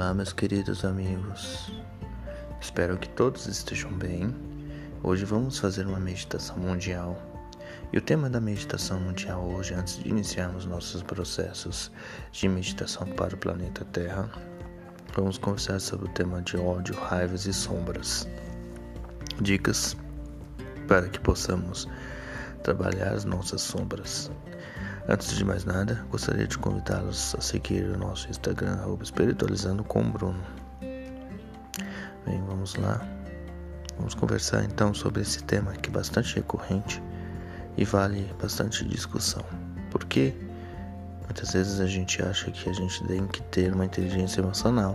Olá, meus queridos amigos. Espero que todos estejam bem. Hoje vamos fazer uma meditação mundial. E o tema da meditação mundial hoje, antes de iniciarmos nossos processos de meditação para o planeta Terra, vamos conversar sobre o tema de ódio, raivas e sombras. Dicas para que possamos trabalhar as nossas sombras. Antes de mais nada, gostaria de convidá-los a seguir o nosso Instagram, espiritualizando com Bruno. Bem, vamos lá. Vamos conversar então sobre esse tema que é bastante recorrente e vale bastante discussão. Porque muitas vezes a gente acha que a gente tem que ter uma inteligência emocional,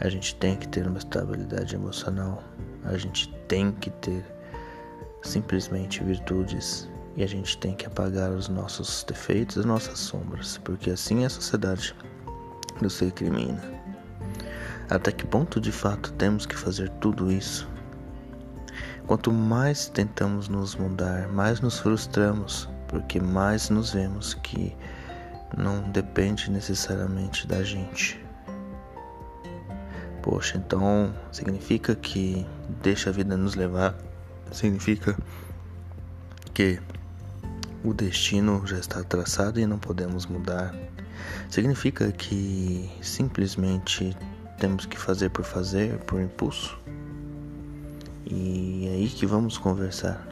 a gente tem que ter uma estabilidade emocional, a gente tem que ter simplesmente virtudes e a gente tem que apagar os nossos defeitos, as nossas sombras, porque assim a sociedade nos recrimina. Até que ponto de fato temos que fazer tudo isso? Quanto mais tentamos nos mudar, mais nos frustramos, porque mais nos vemos que não depende necessariamente da gente. Poxa, então significa que deixa a vida nos levar? Significa que o destino já está traçado e não podemos mudar. Significa que simplesmente temos que fazer por fazer, por impulso? E é aí que vamos conversar.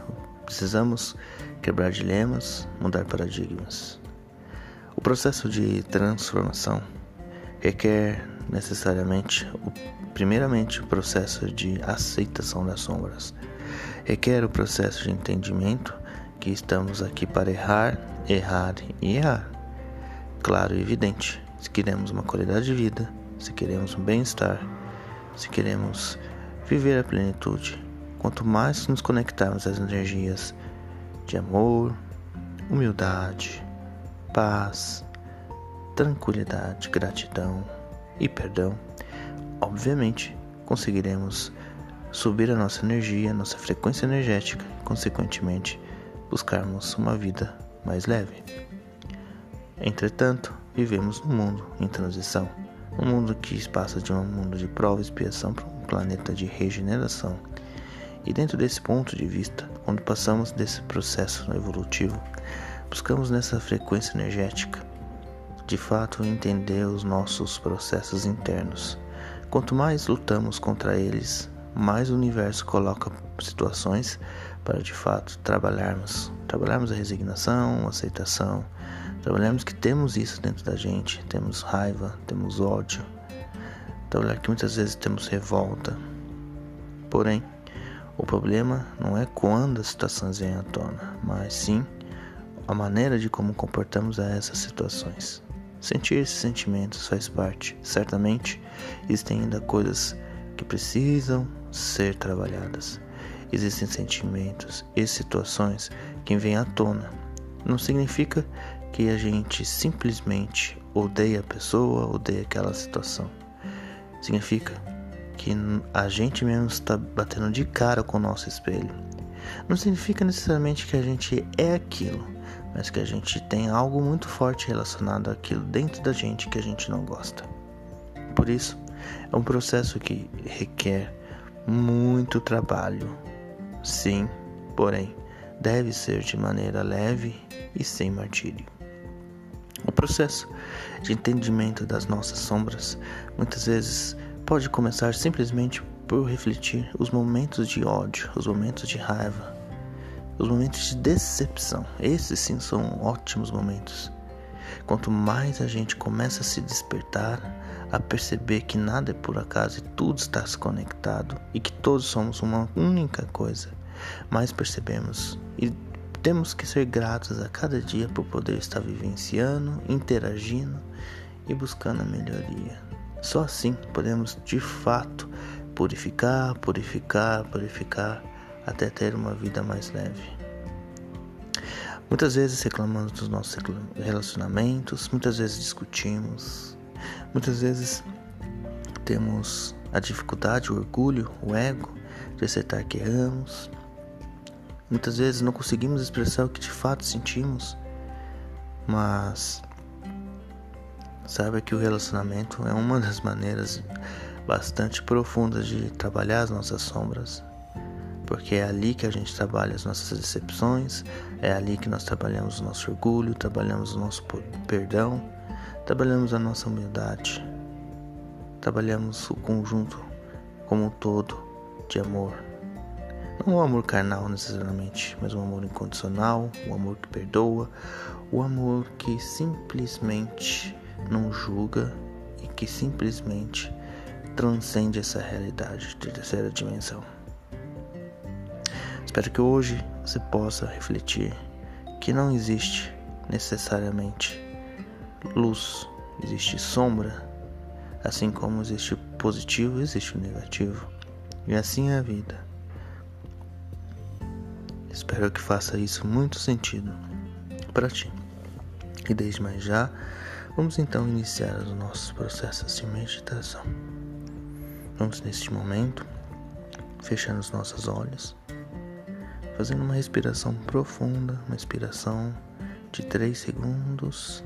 Precisamos quebrar dilemas, mudar paradigmas. O processo de transformação requer necessariamente, primeiramente, o processo de aceitação das sombras. Requer o processo de entendimento que estamos aqui para errar, errar e errar. Claro e evidente, se queremos uma qualidade de vida, se queremos um bem-estar, se queremos viver a plenitude, quanto mais nos conectarmos às energias de amor, humildade, paz, tranquilidade, gratidão e perdão, obviamente conseguiremos subir a nossa energia, a nossa frequência energética, consequentemente buscarmos uma vida mais leve. Entretanto, vivemos num mundo em transição, um mundo que passa de um mundo de prova e expiação para um planeta de regeneração. E dentro desse ponto de vista, quando passamos desse processo evolutivo, buscamos nessa frequência energética, de fato entender os nossos processos internos. Quanto mais lutamos contra eles, mais o universo coloca situações para de fato trabalharmos, trabalharmos a resignação, a aceitação, trabalharmos que temos isso dentro da gente, temos raiva, temos ódio, trabalhar que muitas vezes temos revolta. Porém, o problema não é quando as situações vêm à tona, mas sim a maneira de como comportamos a essas situações. Sentir esses sentimentos faz parte. Certamente existem ainda coisas que precisam ser trabalhadas. Existem sentimentos e situações que vêm à tona. Não significa que a gente simplesmente odeia a pessoa, odeia aquela situação. Significa que a gente mesmo está batendo de cara com o nosso espelho. Não significa necessariamente que a gente é aquilo, mas que a gente tem algo muito forte relacionado àquilo dentro da gente que a gente não gosta. Por isso, é um processo que requer muito trabalho. Sim, porém, deve ser de maneira leve e sem martírio. O processo de entendimento das nossas sombras muitas vezes pode começar simplesmente por refletir os momentos de ódio, os momentos de raiva, os momentos de decepção. Esses sim são ótimos momentos. Quanto mais a gente começa a se despertar, a perceber que nada é por acaso e tudo está conectado e que todos somos uma única coisa, mais percebemos e temos que ser gratos a cada dia por poder estar vivenciando, interagindo e buscando a melhoria. Só assim podemos de fato purificar, purificar, purificar até ter uma vida mais leve. Muitas vezes reclamamos dos nossos relacionamentos, muitas vezes discutimos, Muitas vezes temos a dificuldade, o orgulho, o ego de aceitar que erramos. Muitas vezes não conseguimos expressar o que de fato sentimos, mas Saiba que o relacionamento é uma das maneiras bastante profundas de trabalhar as nossas sombras, porque é ali que a gente trabalha as nossas decepções, é ali que nós trabalhamos o nosso orgulho, trabalhamos o nosso perdão, trabalhamos a nossa humildade, trabalhamos o conjunto como um todo de amor. Não o amor carnal necessariamente, mas o amor incondicional, o amor que perdoa, o amor que simplesmente não julga e que simplesmente transcende essa realidade de terceira dimensão. Espero que hoje você possa refletir que não existe necessariamente luz, existe sombra, assim como existe positivo, existe o negativo. E assim é a vida. Espero que faça isso muito sentido para ti. E desde mais já, vamos então iniciar os nossos processos de meditação. Vamos neste momento fechando os nossos olhos, fazendo uma respiração profunda, uma respiração de 3 segundos.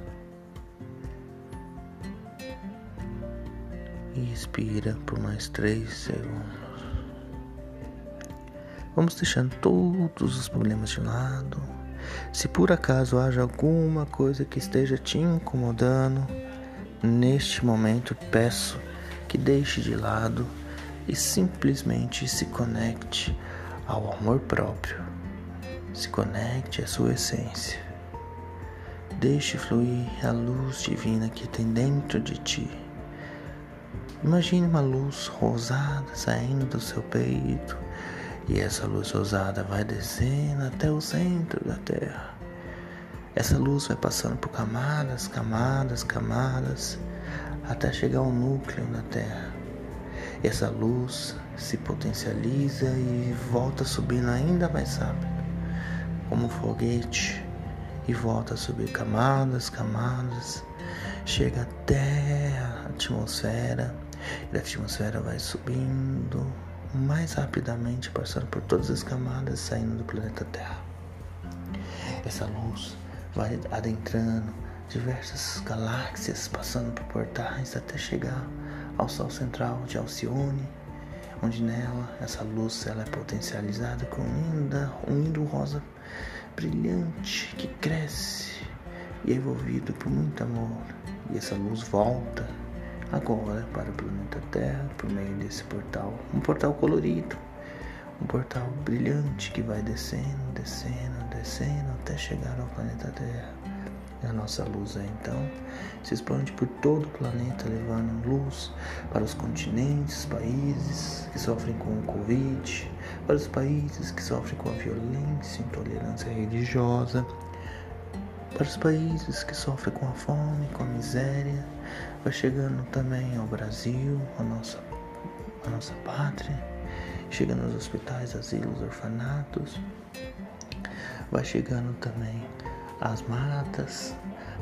E expira por mais 3 segundos. Vamos deixando todos os problemas de lado. Se por acaso haja alguma coisa que esteja te incomodando, neste momento peço que deixe de lado e simplesmente se conecte ao amor próprio. Se conecte à sua essência. Deixe fluir a luz divina que tem dentro de ti. Imagine uma luz rosada saindo do seu peito e essa luz rosada vai descendo até o centro da Terra. Essa luz vai passando por camadas, camadas, camadas, até chegar ao núcleo da Terra. Essa luz se potencializa e volta subindo ainda mais rápido, como um foguete, e volta a subir camadas, camadas, chega até a atmosfera, e a atmosfera vai subindo, mais rapidamente, passando por todas as camadas, saindo do planeta Terra. Essa luz vai adentrando diversas galáxias, passando por portais até chegar ao Sol central de Alcione, onde nela essa luz ela é potencializada com linda, um lindo rosa brilhante que cresce e é envolvido por muito amor. E essa luz volta agora para o planeta Terra por meio desse portal. Um portal colorido, um portal brilhante que vai descendo, descendo, descendo até chegar ao planeta Terra. A nossa luz é então. Se expande por todo o planeta, levando luz para os continentes, países que sofrem com o Covid, para os países que sofrem com a violência, intolerância religiosa, para os países que sofrem com a fome, com a miséria, vai chegando também ao Brasil, a nossa, a nossa pátria, chega nos hospitais, asilos, orfanatos, vai chegando também às matas,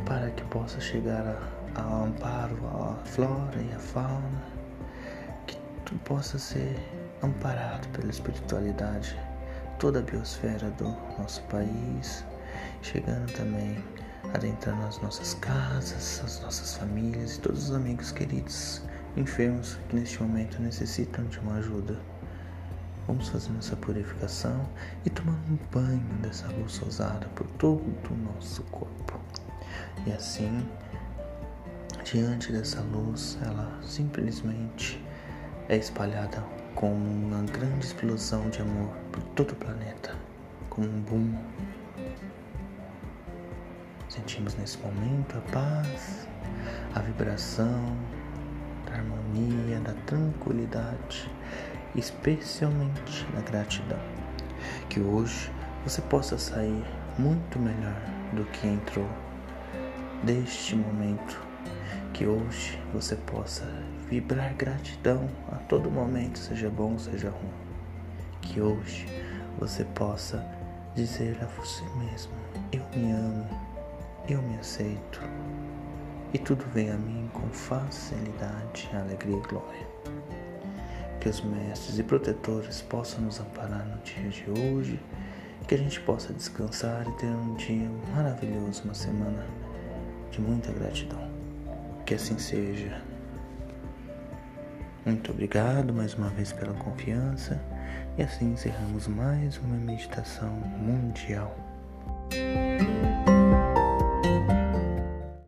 para que possa chegar ao amparo à flora e à fauna, que tu possa ser amparado pela espiritualidade, toda a biosfera do nosso país, chegando também adentrando as nossas casas, as nossas famílias e todos os amigos queridos enfermos que neste momento necessitam de uma ajuda. Vamos fazendo essa purificação e tomando um banho dessa luz rosada por todo o nosso corpo. E assim, diante dessa luz, ela simplesmente é espalhada como uma grande explosão de amor por todo o planeta, como um boom Sentimos nesse momento a paz, a vibração da harmonia, da tranquilidade, especialmente da gratidão. Que hoje você possa sair muito melhor do que entrou deste momento. Que hoje você possa vibrar gratidão a todo momento, seja bom, seja ruim. Que hoje você possa dizer a você mesmo: Eu me amo eu me aceito e tudo vem a mim com facilidade, alegria e glória. Que os mestres e protetores possam nos amparar no dia de hoje, que a gente possa descansar e ter um dia maravilhoso, uma semana de muita gratidão. Que assim seja. Muito obrigado mais uma vez pela confiança e assim encerramos mais uma meditação mundial.